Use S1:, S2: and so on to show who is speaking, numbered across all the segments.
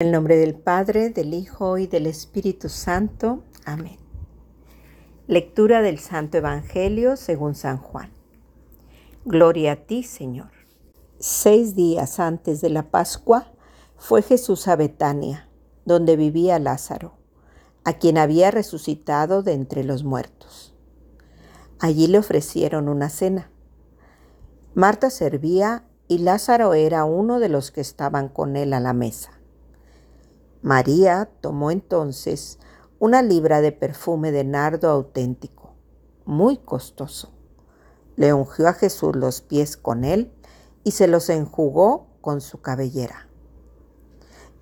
S1: En el nombre del Padre, del Hijo y del Espíritu Santo. Amén. Lectura del Santo Evangelio según San Juan. Gloria a ti, Señor. Seis días antes de la Pascua fue Jesús a Betania, donde vivía Lázaro, a quien había resucitado de entre los muertos. Allí le ofrecieron una cena. Marta servía y Lázaro era uno de los que estaban con él a la mesa. María tomó entonces una libra de perfume de nardo auténtico, muy costoso. Le ungió a Jesús los pies con él y se los enjugó con su cabellera.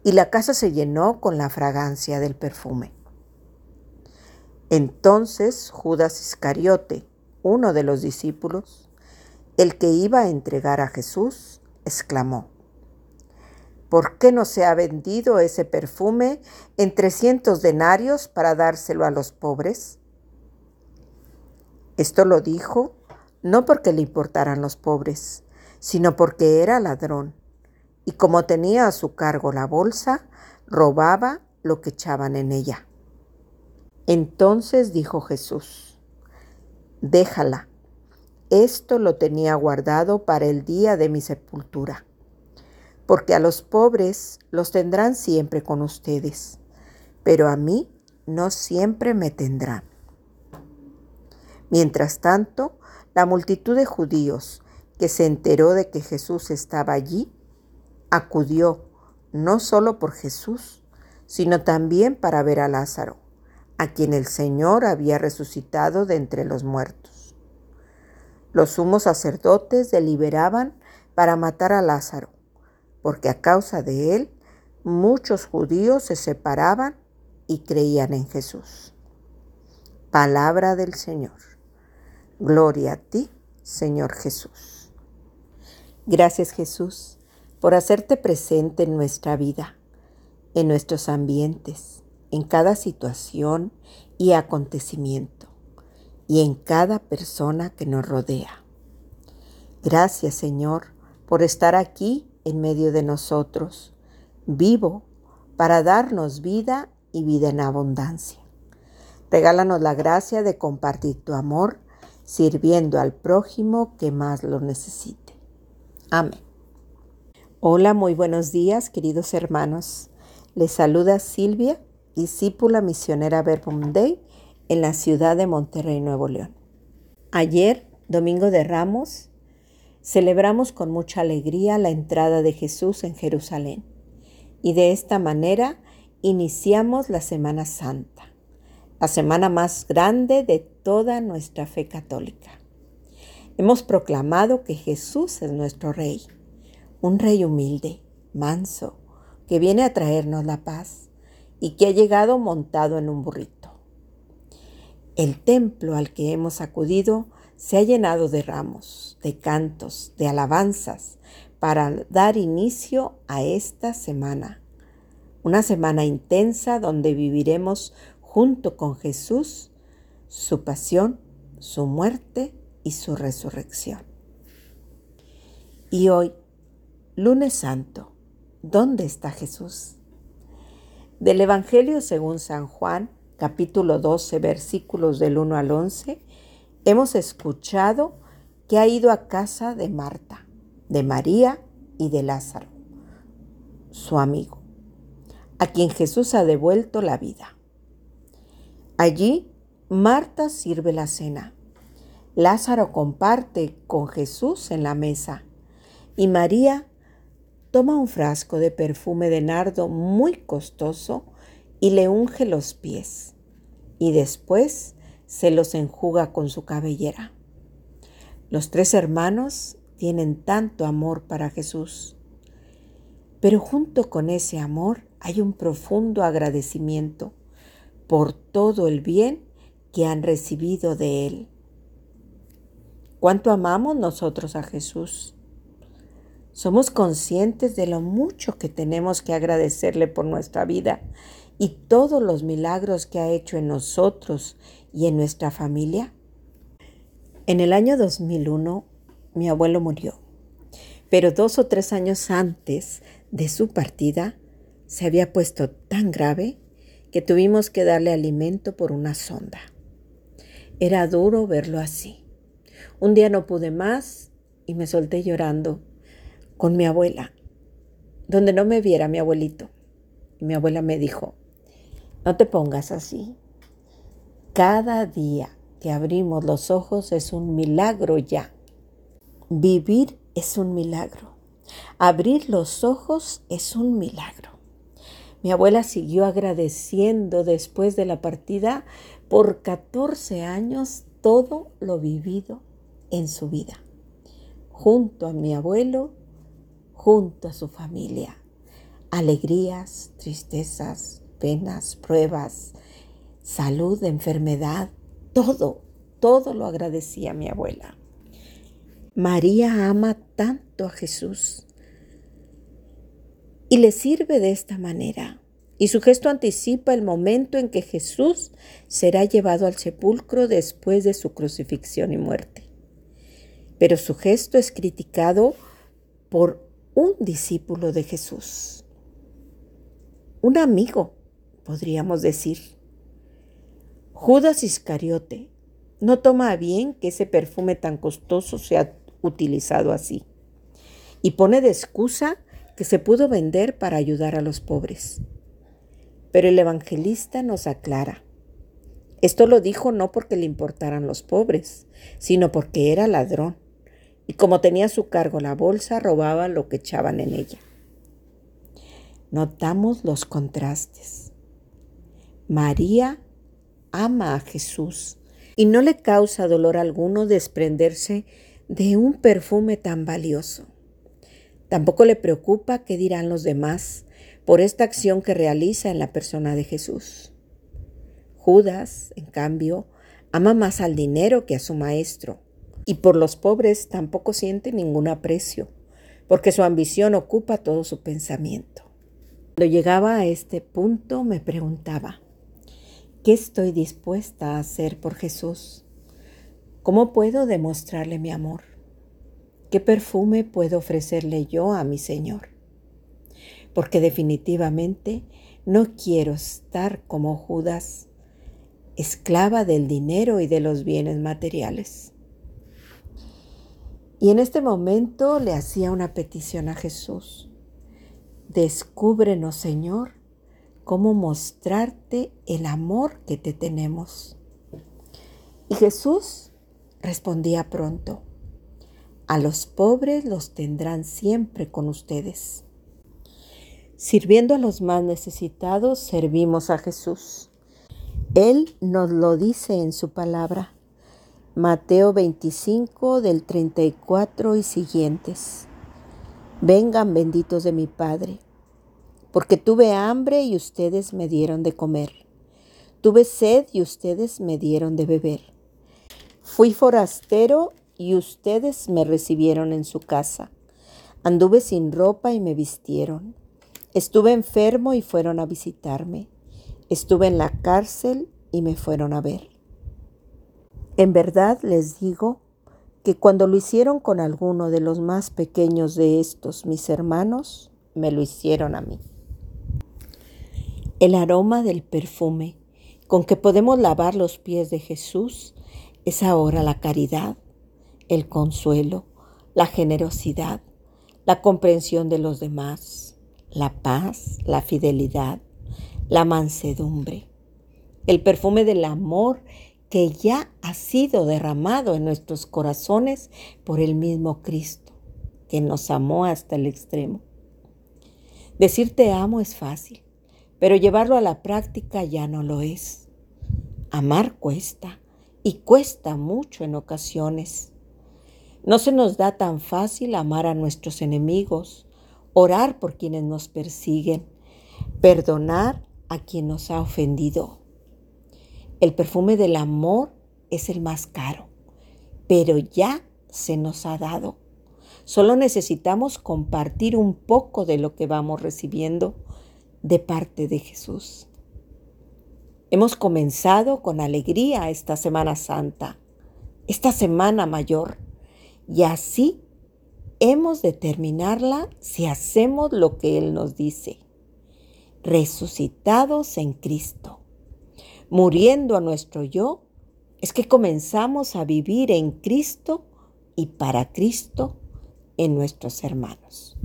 S1: Y la casa se llenó con la fragancia del perfume. Entonces Judas Iscariote, uno de los discípulos, el que iba a entregar a Jesús, exclamó, ¿Por qué no se ha vendido ese perfume en 300 denarios para dárselo a los pobres? Esto lo dijo no porque le importaran los pobres, sino porque era ladrón, y como tenía a su cargo la bolsa, robaba lo que echaban en ella. Entonces dijo Jesús, déjala, esto lo tenía guardado para el día de mi sepultura porque a los pobres los tendrán siempre con ustedes, pero a mí no siempre me tendrán. Mientras tanto, la multitud de judíos que se enteró de que Jesús estaba allí, acudió no solo por Jesús, sino también para ver a Lázaro, a quien el Señor había resucitado de entre los muertos. Los sumos sacerdotes deliberaban para matar a Lázaro porque a causa de él muchos judíos se separaban y creían en Jesús. Palabra del Señor. Gloria a ti, Señor Jesús. Gracias Jesús por hacerte presente en nuestra vida, en nuestros ambientes, en cada situación y acontecimiento, y en cada persona que nos rodea. Gracias Señor por estar aquí en medio de nosotros, vivo, para darnos vida y vida en abundancia. Regálanos la gracia de compartir tu amor, sirviendo al prójimo que más lo necesite. Amén. Hola, muy buenos días, queridos hermanos. Les saluda Silvia, discípula misionera Verbum Day en la ciudad de Monterrey, Nuevo León. Ayer, domingo de Ramos, celebramos con mucha alegría la entrada de Jesús en Jerusalén y de esta manera iniciamos la Semana Santa, la semana más grande de toda nuestra fe católica. Hemos proclamado que Jesús es nuestro Rey, un Rey humilde, manso, que viene a traernos la paz y que ha llegado montado en un burrito. El templo al que hemos acudido se ha llenado de ramos, de cantos, de alabanzas para dar inicio a esta semana. Una semana intensa donde viviremos junto con Jesús su pasión, su muerte y su resurrección. Y hoy, lunes santo, ¿dónde está Jesús? Del Evangelio según San Juan, capítulo 12, versículos del 1 al 11, Hemos escuchado que ha ido a casa de Marta, de María y de Lázaro, su amigo, a quien Jesús ha devuelto la vida. Allí, Marta sirve la cena. Lázaro comparte con Jesús en la mesa y María toma un frasco de perfume de nardo muy costoso y le unge los pies. Y después se los enjuga con su cabellera. Los tres hermanos tienen tanto amor para Jesús, pero junto con ese amor hay un profundo agradecimiento por todo el bien que han recibido de Él. ¿Cuánto amamos nosotros a Jesús? Somos conscientes de lo mucho que tenemos que agradecerle por nuestra vida y todos los milagros que ha hecho en nosotros y en nuestra familia? En el año 2001 mi abuelo murió, pero dos o tres años antes de su partida se había puesto tan grave que tuvimos que darle alimento por una sonda. Era duro verlo así. Un día no pude más y me solté llorando con mi abuela, donde no me viera mi abuelito. mi abuela me dijo, no te pongas así. Cada día que abrimos los ojos es un milagro ya. Vivir es un milagro. Abrir los ojos es un milagro. Mi abuela siguió agradeciendo después de la partida por 14 años todo lo vivido en su vida, junto a mi abuelo, junto a su familia. Alegrías, tristezas, penas, pruebas, salud, enfermedad, todo, todo lo agradecía mi abuela. María ama tanto a Jesús y le sirve de esta manera. Y su gesto anticipa el momento en que Jesús será llevado al sepulcro después de su crucifixión y muerte. Pero su gesto es criticado por un discípulo de Jesús, un amigo, podríamos decir. Judas Iscariote no toma bien que ese perfume tan costoso sea utilizado así y pone de excusa que se pudo vender para ayudar a los pobres. Pero el evangelista nos aclara. Esto lo dijo no porque le importaran los pobres, sino porque era ladrón. Y como tenía a su cargo la bolsa, robaba lo que echaban en ella. Notamos los contrastes. María ama a Jesús y no le causa dolor alguno desprenderse de un perfume tan valioso. Tampoco le preocupa qué dirán los demás por esta acción que realiza en la persona de Jesús. Judas, en cambio, ama más al dinero que a su maestro, y por los pobres tampoco siente ningún aprecio, porque su ambición ocupa todo su pensamiento. Cuando llegaba a este punto me preguntaba, ¿qué estoy dispuesta a hacer por Jesús? ¿Cómo puedo demostrarle mi amor? ¿Qué perfume puedo ofrecerle yo a mi Señor? Porque definitivamente no quiero estar como Judas, esclava del dinero y de los bienes materiales. Y en este momento le hacía una petición a Jesús. Descúbrenos, Señor, cómo mostrarte el amor que te tenemos. Y Jesús respondía pronto, a los pobres los tendrán siempre con ustedes. Sirviendo a los más necesitados, servimos a Jesús. Él nos lo dice en su palabra. Mateo 25 del 34 y siguientes. Vengan benditos de mi Padre, porque tuve hambre y ustedes me dieron de comer. Tuve sed y ustedes me dieron de beber. Fui forastero y ustedes me recibieron en su casa. Anduve sin ropa y me vistieron. Estuve enfermo y fueron a visitarme. Estuve en la cárcel y me fueron a ver. En verdad les digo que cuando lo hicieron con alguno de los más pequeños de estos mis hermanos, me lo hicieron a mí. El aroma del perfume con que podemos lavar los pies de Jesús es ahora la caridad el consuelo, la generosidad, la comprensión de los demás, la paz, la fidelidad, la mansedumbre, el perfume del amor que ya ha sido derramado en nuestros corazones por el mismo Cristo, que nos amó hasta el extremo. Decir te amo es fácil, pero llevarlo a la práctica ya no lo es. Amar cuesta y cuesta mucho en ocasiones. No se nos da tan fácil amar a nuestros enemigos, orar por quienes nos persiguen, perdonar a quien nos ha ofendido. El perfume del amor es el más caro, pero ya se nos ha dado. Solo necesitamos compartir un poco de lo que vamos recibiendo de parte de Jesús. Hemos comenzado con alegría esta Semana Santa, esta Semana Mayor y así hemos de terminarla si hacemos lo que Él nos dice. resucitados en Cristo. Muriendo a nuestro yo, es que comenzamos a vivir en Cristo y para Cristo en nuestros hermanos.